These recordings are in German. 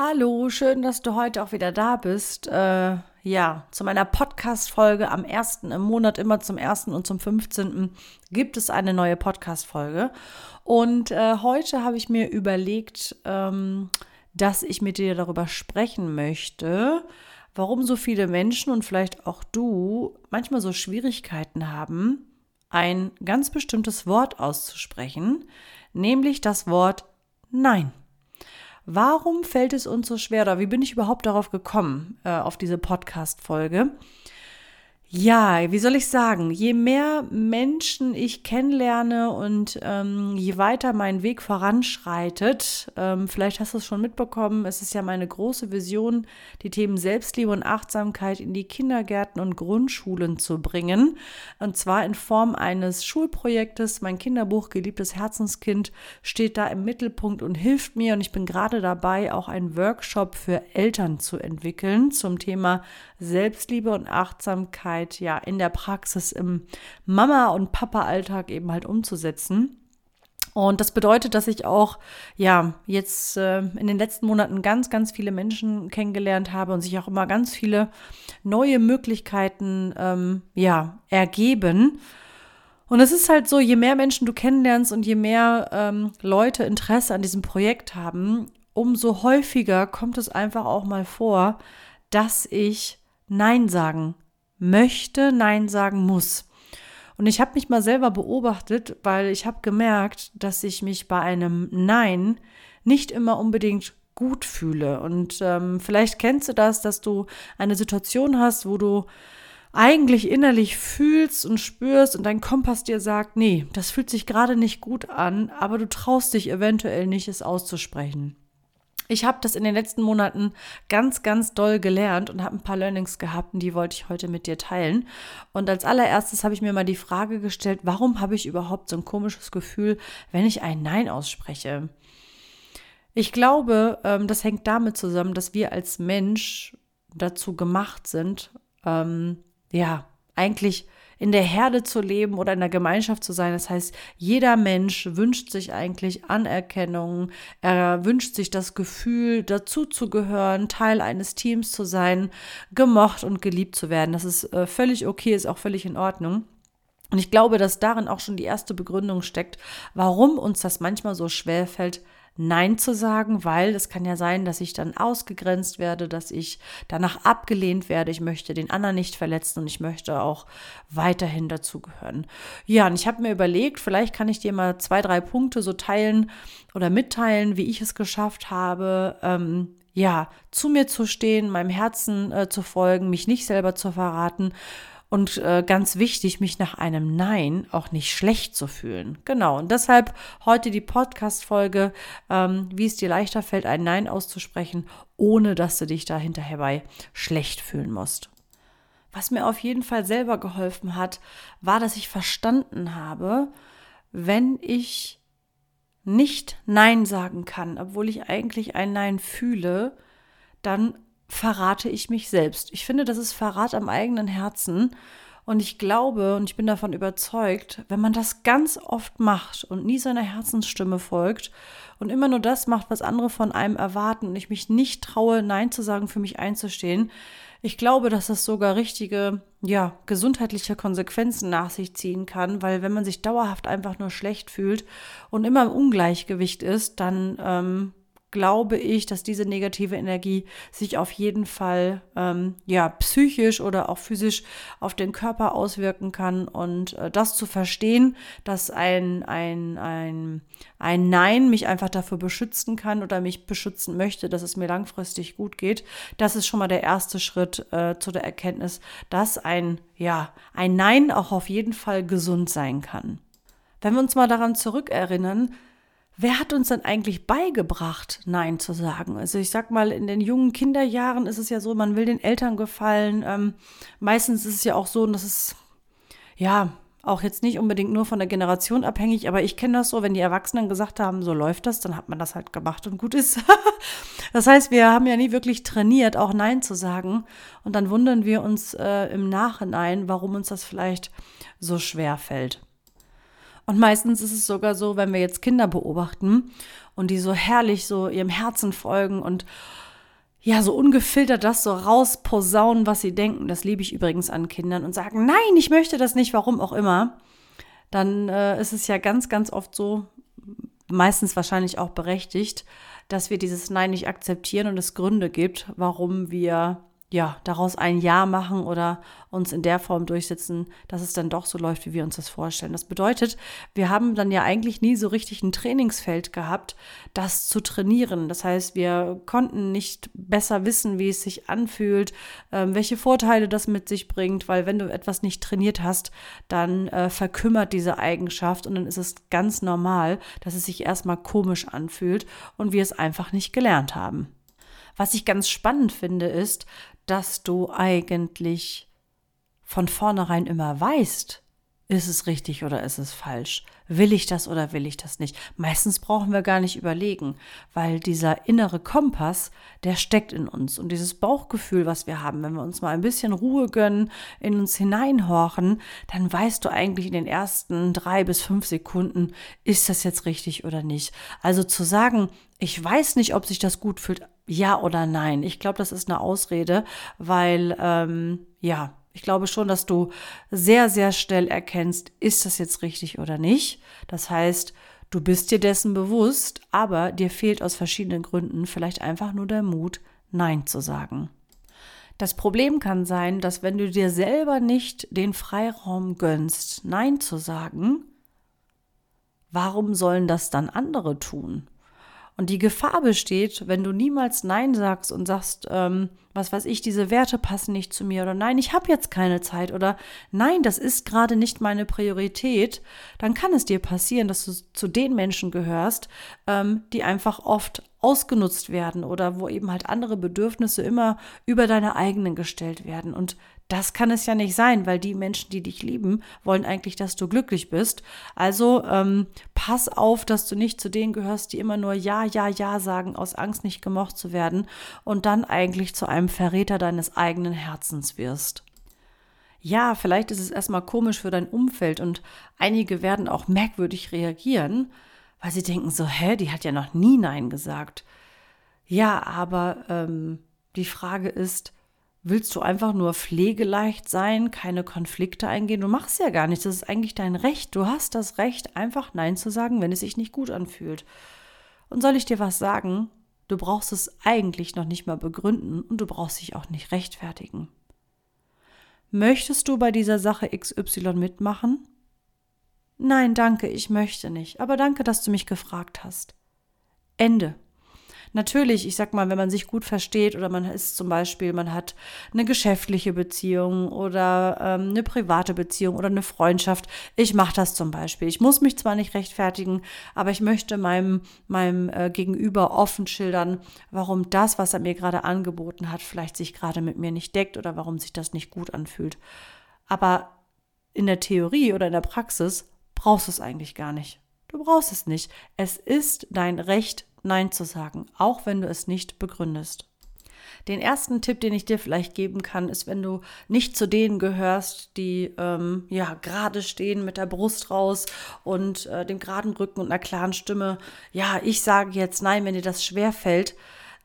Hallo, schön, dass du heute auch wieder da bist. Äh, ja, zu meiner Podcast-Folge am 1. im Monat, immer zum 1. und zum 15. gibt es eine neue Podcast-Folge. Und äh, heute habe ich mir überlegt, ähm, dass ich mit dir darüber sprechen möchte, warum so viele Menschen und vielleicht auch du manchmal so Schwierigkeiten haben, ein ganz bestimmtes Wort auszusprechen, nämlich das Wort Nein. Warum fällt es uns so schwer oder wie bin ich überhaupt darauf gekommen, äh, auf diese Podcast-Folge? Ja, wie soll ich sagen, je mehr Menschen ich kennenlerne und ähm, je weiter mein Weg voranschreitet, ähm, vielleicht hast du es schon mitbekommen, es ist ja meine große Vision, die Themen Selbstliebe und Achtsamkeit in die Kindergärten und Grundschulen zu bringen. Und zwar in Form eines Schulprojektes. Mein Kinderbuch Geliebtes Herzenskind steht da im Mittelpunkt und hilft mir. Und ich bin gerade dabei, auch einen Workshop für Eltern zu entwickeln zum Thema Selbstliebe und Achtsamkeit ja in der Praxis im Mama- und Papa-Alltag eben halt umzusetzen. Und das bedeutet, dass ich auch, ja, jetzt äh, in den letzten Monaten ganz, ganz viele Menschen kennengelernt habe und sich auch immer ganz viele neue Möglichkeiten, ähm, ja, ergeben. Und es ist halt so, je mehr Menschen du kennenlernst und je mehr ähm, Leute Interesse an diesem Projekt haben, umso häufiger kommt es einfach auch mal vor, dass ich Nein sagen möchte, Nein sagen muss. Und ich habe mich mal selber beobachtet, weil ich habe gemerkt, dass ich mich bei einem Nein nicht immer unbedingt gut fühle. Und ähm, vielleicht kennst du das, dass du eine Situation hast, wo du eigentlich innerlich fühlst und spürst und dein Kompass dir sagt, nee, das fühlt sich gerade nicht gut an, aber du traust dich eventuell nicht, es auszusprechen. Ich habe das in den letzten Monaten ganz, ganz doll gelernt und habe ein paar Learnings gehabt und die wollte ich heute mit dir teilen. Und als allererstes habe ich mir mal die Frage gestellt, warum habe ich überhaupt so ein komisches Gefühl, wenn ich ein Nein ausspreche? Ich glaube, ähm, das hängt damit zusammen, dass wir als Mensch dazu gemacht sind, ähm, ja, eigentlich in der Herde zu leben oder in der Gemeinschaft zu sein. Das heißt, jeder Mensch wünscht sich eigentlich Anerkennung, er wünscht sich das Gefühl, dazuzugehören, Teil eines Teams zu sein, gemocht und geliebt zu werden. Das ist äh, völlig okay, ist auch völlig in Ordnung. Und ich glaube, dass darin auch schon die erste Begründung steckt, warum uns das manchmal so schwer fällt, Nein zu sagen, weil es kann ja sein, dass ich dann ausgegrenzt werde, dass ich danach abgelehnt werde. Ich möchte den anderen nicht verletzen und ich möchte auch weiterhin dazugehören. Ja, und ich habe mir überlegt, vielleicht kann ich dir mal zwei, drei Punkte so teilen oder mitteilen, wie ich es geschafft habe, ähm, ja, zu mir zu stehen, meinem Herzen äh, zu folgen, mich nicht selber zu verraten und äh, ganz wichtig, mich nach einem Nein auch nicht schlecht zu fühlen. Genau. Und deshalb heute die Podcast-Folge, ähm, wie es dir leichter fällt, ein Nein auszusprechen, ohne dass du dich da hinterher bei schlecht fühlen musst. Was mir auf jeden Fall selber geholfen hat, war, dass ich verstanden habe, wenn ich nicht Nein sagen kann, obwohl ich eigentlich ein Nein fühle, dann verrate ich mich selbst. Ich finde, das ist Verrat am eigenen Herzen. Und ich glaube und ich bin davon überzeugt, wenn man das ganz oft macht und nie seiner Herzensstimme folgt und immer nur das macht, was andere von einem erwarten und ich mich nicht traue, Nein zu sagen, für mich einzustehen, ich glaube, dass das sogar richtige, ja, gesundheitliche Konsequenzen nach sich ziehen kann, weil wenn man sich dauerhaft einfach nur schlecht fühlt und immer im Ungleichgewicht ist, dann ähm, glaube ich, dass diese negative Energie sich auf jeden Fall ähm, ja psychisch oder auch physisch auf den Körper auswirken kann und äh, das zu verstehen, dass ein ein ein ein Nein mich einfach dafür beschützen kann oder mich beschützen möchte, dass es mir langfristig gut geht, das ist schon mal der erste Schritt äh, zu der Erkenntnis, dass ein ja ein Nein auch auf jeden Fall gesund sein kann. Wenn wir uns mal daran zurückerinnern, Wer hat uns denn eigentlich beigebracht, Nein zu sagen? Also ich sag mal, in den jungen Kinderjahren ist es ja so, man will den Eltern gefallen. Ähm, meistens ist es ja auch so, dass es ja auch jetzt nicht unbedingt nur von der Generation abhängig, aber ich kenne das so, wenn die Erwachsenen gesagt haben, so läuft das, dann hat man das halt gemacht und gut ist. das heißt, wir haben ja nie wirklich trainiert, auch Nein zu sagen. Und dann wundern wir uns äh, im Nachhinein, warum uns das vielleicht so schwer fällt. Und meistens ist es sogar so, wenn wir jetzt Kinder beobachten und die so herrlich so ihrem Herzen folgen und ja, so ungefiltert das so rausposaunen, was sie denken. Das liebe ich übrigens an Kindern und sagen, nein, ich möchte das nicht, warum auch immer. Dann äh, ist es ja ganz, ganz oft so, meistens wahrscheinlich auch berechtigt, dass wir dieses Nein nicht akzeptieren und es Gründe gibt, warum wir ja, daraus ein Ja machen oder uns in der Form durchsetzen, dass es dann doch so läuft, wie wir uns das vorstellen. Das bedeutet, wir haben dann ja eigentlich nie so richtig ein Trainingsfeld gehabt, das zu trainieren. Das heißt, wir konnten nicht besser wissen, wie es sich anfühlt, äh, welche Vorteile das mit sich bringt, weil wenn du etwas nicht trainiert hast, dann äh, verkümmert diese Eigenschaft und dann ist es ganz normal, dass es sich erstmal komisch anfühlt und wir es einfach nicht gelernt haben. Was ich ganz spannend finde, ist, dass du eigentlich von vornherein immer weißt, ist es richtig oder ist es falsch? Will ich das oder will ich das nicht? Meistens brauchen wir gar nicht überlegen, weil dieser innere Kompass, der steckt in uns. Und dieses Bauchgefühl, was wir haben, wenn wir uns mal ein bisschen Ruhe gönnen, in uns hineinhorchen, dann weißt du eigentlich in den ersten drei bis fünf Sekunden, ist das jetzt richtig oder nicht. Also zu sagen, ich weiß nicht, ob sich das gut fühlt, ja oder nein. Ich glaube, das ist eine Ausrede, weil ähm, ja, ich glaube schon, dass du sehr, sehr schnell erkennst, ist das jetzt richtig oder nicht. Das heißt, du bist dir dessen bewusst, aber dir fehlt aus verschiedenen Gründen vielleicht einfach nur der Mut, Nein zu sagen. Das Problem kann sein, dass wenn du dir selber nicht den Freiraum gönnst, Nein zu sagen, warum sollen das dann andere tun? Und die Gefahr besteht, wenn du niemals Nein sagst und sagst, ähm, was weiß ich, diese Werte passen nicht zu mir oder nein, ich habe jetzt keine Zeit oder nein, das ist gerade nicht meine Priorität, dann kann es dir passieren, dass du zu den Menschen gehörst, ähm, die einfach oft ausgenutzt werden oder wo eben halt andere Bedürfnisse immer über deine eigenen gestellt werden. Und das kann es ja nicht sein, weil die Menschen, die dich lieben, wollen eigentlich, dass du glücklich bist. Also ähm, pass auf, dass du nicht zu denen gehörst, die immer nur Ja, Ja, Ja sagen, aus Angst nicht gemocht zu werden und dann eigentlich zu einem Verräter deines eigenen Herzens wirst. Ja, vielleicht ist es erstmal komisch für dein Umfeld und einige werden auch merkwürdig reagieren, weil sie denken so, hä, die hat ja noch nie Nein gesagt. Ja, aber ähm, die Frage ist, Willst du einfach nur pflegeleicht sein, keine Konflikte eingehen? Du machst ja gar nichts. Das ist eigentlich dein Recht. Du hast das Recht, einfach Nein zu sagen, wenn es sich nicht gut anfühlt. Und soll ich dir was sagen? Du brauchst es eigentlich noch nicht mal begründen und du brauchst dich auch nicht rechtfertigen. Möchtest du bei dieser Sache XY mitmachen? Nein, danke, ich möchte nicht. Aber danke, dass du mich gefragt hast. Ende. Natürlich, ich sag mal, wenn man sich gut versteht oder man ist zum Beispiel, man hat eine geschäftliche Beziehung oder ähm, eine private Beziehung oder eine Freundschaft. Ich mache das zum Beispiel. Ich muss mich zwar nicht rechtfertigen, aber ich möchte meinem, meinem äh, Gegenüber offen schildern, warum das, was er mir gerade angeboten hat, vielleicht sich gerade mit mir nicht deckt oder warum sich das nicht gut anfühlt. Aber in der Theorie oder in der Praxis brauchst du es eigentlich gar nicht. Du brauchst es nicht. Es ist dein Recht, Nein zu sagen, auch wenn du es nicht begründest. Den ersten Tipp, den ich dir vielleicht geben kann, ist, wenn du nicht zu denen gehörst, die ähm, ja gerade stehen mit der Brust raus und äh, dem geraden Rücken und einer klaren Stimme. Ja, ich sage jetzt nein, wenn dir das schwer fällt,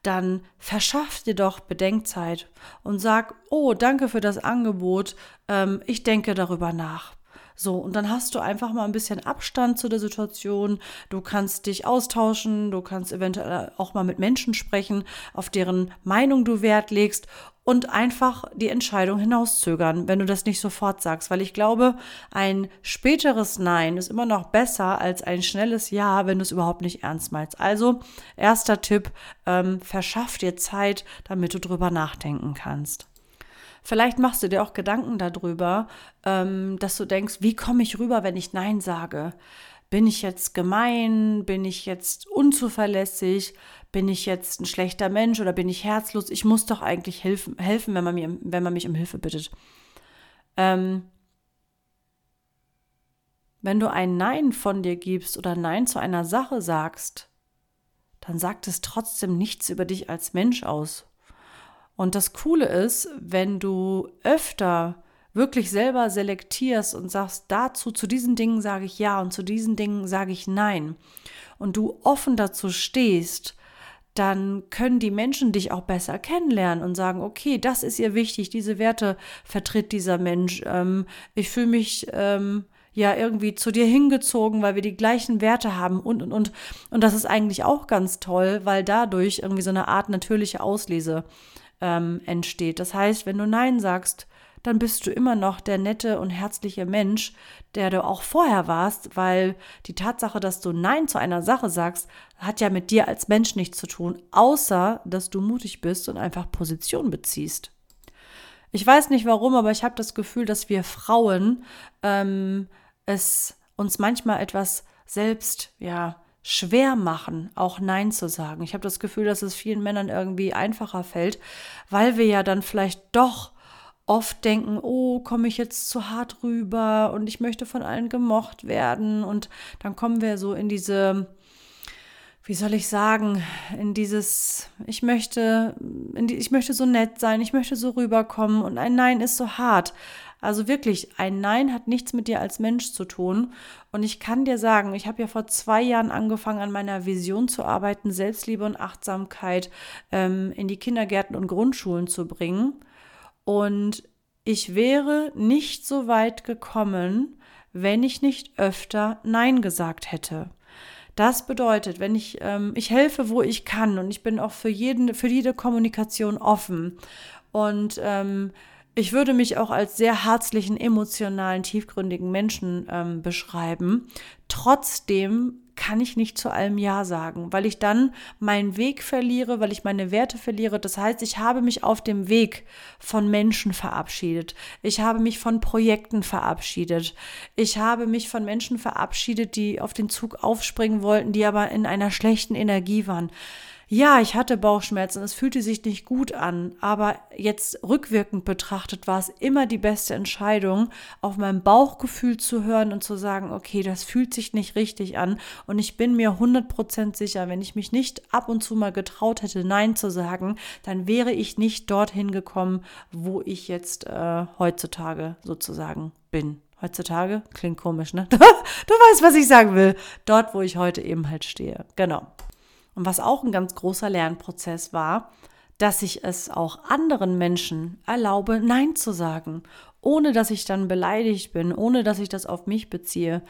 dann verschaff dir doch Bedenkzeit und sag, oh, danke für das Angebot, ähm, ich denke darüber nach. So, und dann hast du einfach mal ein bisschen Abstand zu der Situation. Du kannst dich austauschen, du kannst eventuell auch mal mit Menschen sprechen, auf deren Meinung du Wert legst und einfach die Entscheidung hinauszögern, wenn du das nicht sofort sagst. Weil ich glaube, ein späteres Nein ist immer noch besser als ein schnelles Ja, wenn du es überhaupt nicht ernst meinst. Also, erster Tipp, ähm, verschaff dir Zeit, damit du drüber nachdenken kannst. Vielleicht machst du dir auch Gedanken darüber, ähm, dass du denkst, wie komme ich rüber, wenn ich Nein sage? Bin ich jetzt gemein? Bin ich jetzt unzuverlässig? Bin ich jetzt ein schlechter Mensch oder bin ich herzlos? Ich muss doch eigentlich helfen, helfen wenn, man mir, wenn man mich um Hilfe bittet. Ähm, wenn du ein Nein von dir gibst oder Nein zu einer Sache sagst, dann sagt es trotzdem nichts über dich als Mensch aus. Und das Coole ist, wenn du öfter wirklich selber selektierst und sagst, dazu, zu diesen Dingen sage ich ja und zu diesen Dingen sage ich nein, und du offen dazu stehst, dann können die Menschen dich auch besser kennenlernen und sagen, okay, das ist ihr wichtig, diese Werte vertritt dieser Mensch. Ähm, ich fühle mich ähm, ja irgendwie zu dir hingezogen, weil wir die gleichen Werte haben und und und. Und das ist eigentlich auch ganz toll, weil dadurch irgendwie so eine Art natürliche Auslese ähm, entsteht. Das heißt, wenn du Nein sagst, dann bist du immer noch der nette und herzliche Mensch, der du auch vorher warst, weil die Tatsache, dass du Nein zu einer Sache sagst, hat ja mit dir als Mensch nichts zu tun, außer dass du mutig bist und einfach Position beziehst. Ich weiß nicht warum, aber ich habe das Gefühl, dass wir Frauen ähm, es uns manchmal etwas selbst, ja, schwer machen, auch Nein zu sagen. Ich habe das Gefühl, dass es vielen Männern irgendwie einfacher fällt, weil wir ja dann vielleicht doch oft denken, oh, komme ich jetzt zu hart rüber und ich möchte von allen gemocht werden und dann kommen wir so in diese wie soll ich sagen, in dieses, ich möchte, die, ich möchte so nett sein, ich möchte so rüberkommen und ein Nein ist so hart. Also wirklich, ein Nein hat nichts mit dir als Mensch zu tun. Und ich kann dir sagen, ich habe ja vor zwei Jahren angefangen, an meiner Vision zu arbeiten, Selbstliebe und Achtsamkeit ähm, in die Kindergärten und Grundschulen zu bringen. Und ich wäre nicht so weit gekommen, wenn ich nicht öfter Nein gesagt hätte. Das bedeutet, wenn ich, ähm, ich helfe, wo ich kann und ich bin auch für jeden, für jede Kommunikation offen. Und ähm, ich würde mich auch als sehr herzlichen, emotionalen, tiefgründigen Menschen ähm, beschreiben. Trotzdem kann ich nicht zu allem Ja sagen, weil ich dann meinen Weg verliere, weil ich meine Werte verliere. Das heißt, ich habe mich auf dem Weg von Menschen verabschiedet. Ich habe mich von Projekten verabschiedet. Ich habe mich von Menschen verabschiedet, die auf den Zug aufspringen wollten, die aber in einer schlechten Energie waren ja, ich hatte Bauchschmerzen, es fühlte sich nicht gut an, aber jetzt rückwirkend betrachtet war es immer die beste Entscheidung, auf mein Bauchgefühl zu hören und zu sagen, okay, das fühlt sich nicht richtig an und ich bin mir 100% sicher, wenn ich mich nicht ab und zu mal getraut hätte, Nein zu sagen, dann wäre ich nicht dorthin gekommen, wo ich jetzt äh, heutzutage sozusagen bin. Heutzutage klingt komisch, ne? du weißt, was ich sagen will. Dort, wo ich heute eben halt stehe. Genau. Und was auch ein ganz großer Lernprozess war, dass ich es auch anderen Menschen erlaube, Nein zu sagen, ohne dass ich dann beleidigt bin, ohne dass ich das auf mich beziehe.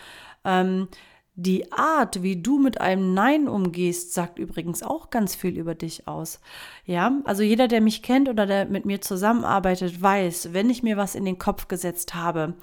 Ähm, die Art, wie du mit einem Nein umgehst, sagt übrigens auch ganz viel über dich aus. Ja, also jeder, der mich kennt oder der mit mir zusammenarbeitet, weiß, wenn ich mir was in den Kopf gesetzt habe,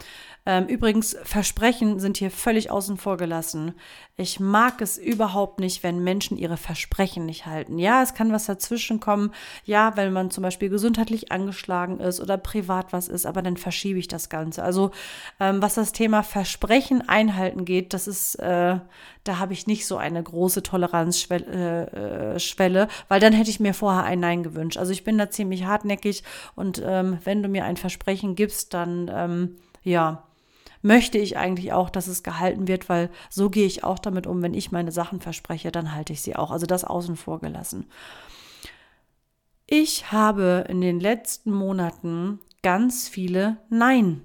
ähm, übrigens, Versprechen sind hier völlig außen vor gelassen. Ich mag es überhaupt nicht, wenn Menschen ihre Versprechen nicht halten. Ja, es kann was dazwischen kommen. Ja, wenn man zum Beispiel gesundheitlich angeschlagen ist oder privat was ist, aber dann verschiebe ich das Ganze. Also, ähm, was das Thema Versprechen einhalten geht, das ist, äh, da habe ich nicht so eine große Toleranzschwelle, äh, Schwelle, weil dann hätte ich mir vorher ein Nein gewünscht. Also ich bin da ziemlich hartnäckig und ähm, wenn du mir ein Versprechen gibst, dann ähm, ja, möchte ich eigentlich auch, dass es gehalten wird, weil so gehe ich auch damit um, wenn ich meine Sachen verspreche, dann halte ich sie auch. Also das außen vor gelassen. Ich habe in den letzten Monaten ganz viele Nein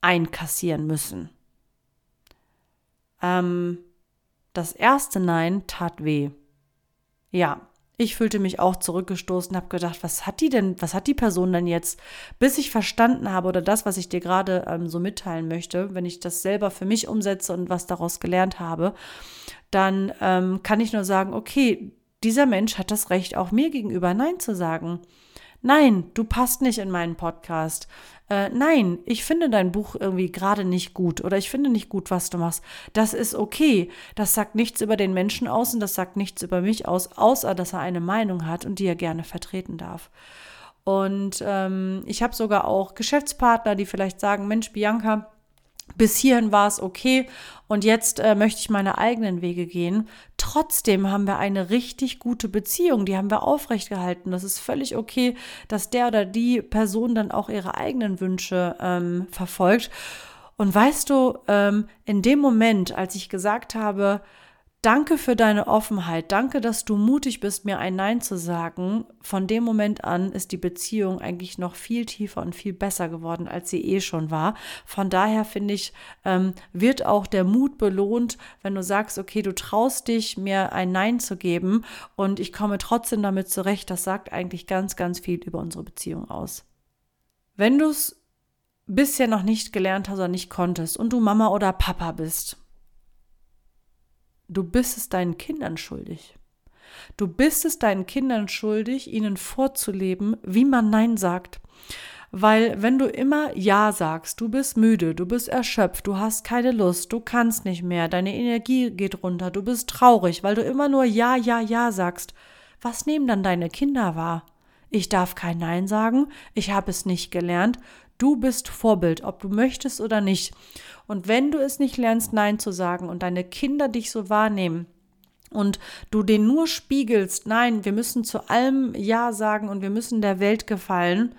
einkassieren müssen. Ähm, das erste Nein tat weh. Ja, Ich fühlte mich auch zurückgestoßen, habe gedacht, was hat die denn, was hat die Person denn jetzt? Bis ich verstanden habe oder das, was ich dir gerade ähm, so mitteilen möchte, wenn ich das selber für mich umsetze und was daraus gelernt habe, dann ähm, kann ich nur sagen, okay, dieser Mensch hat das Recht, auch mir gegenüber Nein zu sagen. Nein, du passt nicht in meinen Podcast äh, nein, ich finde dein Buch irgendwie gerade nicht gut oder ich finde nicht gut, was du machst. Das ist okay. Das sagt nichts über den Menschen aus und das sagt nichts über mich aus, außer dass er eine Meinung hat und die er gerne vertreten darf. Und ähm, ich habe sogar auch Geschäftspartner, die vielleicht sagen, Mensch, Bianca, bis hierhin war es okay und jetzt äh, möchte ich meine eigenen Wege gehen. Trotzdem haben wir eine richtig gute Beziehung, die haben wir aufrechtgehalten. Das ist völlig okay, dass der oder die Person dann auch ihre eigenen Wünsche ähm, verfolgt. Und weißt du, ähm, in dem Moment, als ich gesagt habe, Danke für deine Offenheit. Danke, dass du mutig bist, mir ein Nein zu sagen. Von dem Moment an ist die Beziehung eigentlich noch viel tiefer und viel besser geworden, als sie eh schon war. Von daher finde ich, ähm, wird auch der Mut belohnt, wenn du sagst, okay, du traust dich, mir ein Nein zu geben und ich komme trotzdem damit zurecht. Das sagt eigentlich ganz, ganz viel über unsere Beziehung aus. Wenn du es bisher noch nicht gelernt hast oder nicht konntest und du Mama oder Papa bist, Du bist es deinen Kindern schuldig. Du bist es deinen Kindern schuldig, ihnen vorzuleben, wie man Nein sagt. Weil wenn du immer Ja sagst, du bist müde, du bist erschöpft, du hast keine Lust, du kannst nicht mehr, deine Energie geht runter, du bist traurig, weil du immer nur Ja, Ja, Ja sagst, was nehmen dann deine Kinder wahr? Ich darf kein Nein sagen, ich habe es nicht gelernt, du bist Vorbild, ob du möchtest oder nicht. Und wenn du es nicht lernst, Nein zu sagen und deine Kinder dich so wahrnehmen, und du den nur spiegelst, nein, wir müssen zu allem Ja sagen und wir müssen der Welt gefallen,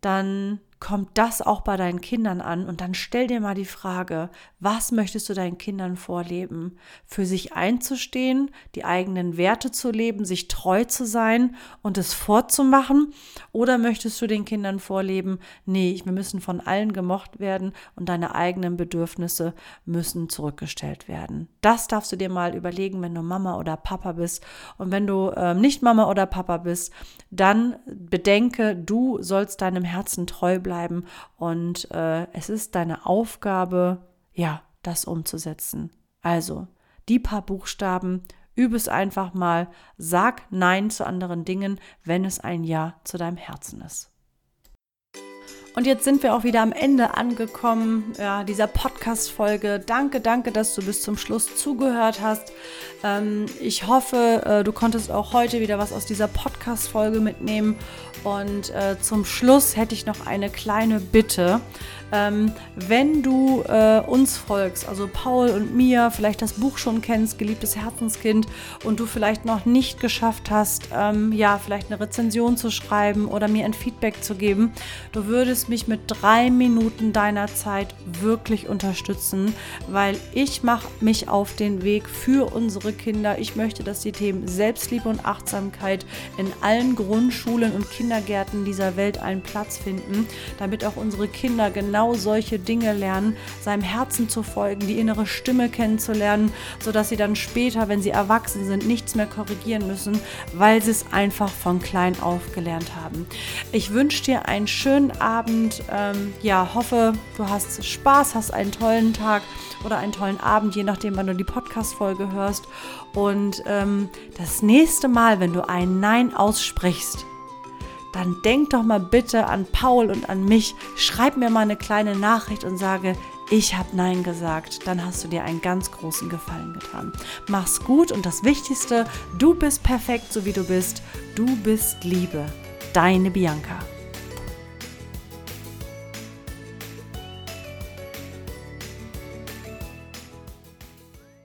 dann kommt das auch bei deinen Kindern an und dann stell dir mal die Frage, was möchtest du deinen Kindern vorleben? Für sich einzustehen, die eigenen Werte zu leben, sich treu zu sein und es vorzumachen? Oder möchtest du den Kindern vorleben, nee, wir müssen von allen gemocht werden und deine eigenen Bedürfnisse müssen zurückgestellt werden? Das darfst du dir mal überlegen, wenn du Mama oder Papa bist. Und wenn du äh, nicht Mama oder Papa bist, dann bedenke, du sollst deinem Herzen treu bleiben bleiben und äh, es ist deine Aufgabe, ja, das umzusetzen. Also, die paar Buchstaben, übe es einfach mal, sag Nein zu anderen Dingen, wenn es ein Ja zu deinem Herzen ist. Und jetzt sind wir auch wieder am Ende angekommen ja, dieser Podcast-Folge. Danke, danke, dass du bis zum Schluss zugehört hast. Ähm, ich hoffe, äh, du konntest auch heute wieder was aus dieser Podcast-Folge mitnehmen. Und äh, zum Schluss hätte ich noch eine kleine Bitte. Ähm, wenn du äh, uns folgst, also Paul und mir, vielleicht das Buch schon kennst, Geliebtes Herzenskind, und du vielleicht noch nicht geschafft hast, ähm, ja, vielleicht eine Rezension zu schreiben oder mir ein Feedback zu geben, du würdest mich mit drei Minuten deiner Zeit wirklich unterstützen, weil ich mache mich auf den Weg für unsere Kinder. Ich möchte, dass die Themen Selbstliebe und Achtsamkeit in allen Grundschulen und Kindergärten dieser Welt einen Platz finden, damit auch unsere Kinder genau genau solche Dinge lernen, seinem Herzen zu folgen, die innere Stimme kennenzulernen, sodass sie dann später, wenn sie erwachsen sind, nichts mehr korrigieren müssen, weil sie es einfach von klein auf gelernt haben. Ich wünsche dir einen schönen Abend. Ähm, ja, hoffe, du hast Spaß, hast einen tollen Tag oder einen tollen Abend, je nachdem, wann du die Podcast-Folge hörst. Und ähm, das nächste Mal, wenn du ein Nein aussprichst, dann denk doch mal bitte an Paul und an mich. Schreib mir mal eine kleine Nachricht und sage, ich habe Nein gesagt. Dann hast du dir einen ganz großen Gefallen getan. Mach's gut und das Wichtigste, du bist perfekt, so wie du bist. Du bist Liebe. Deine Bianca.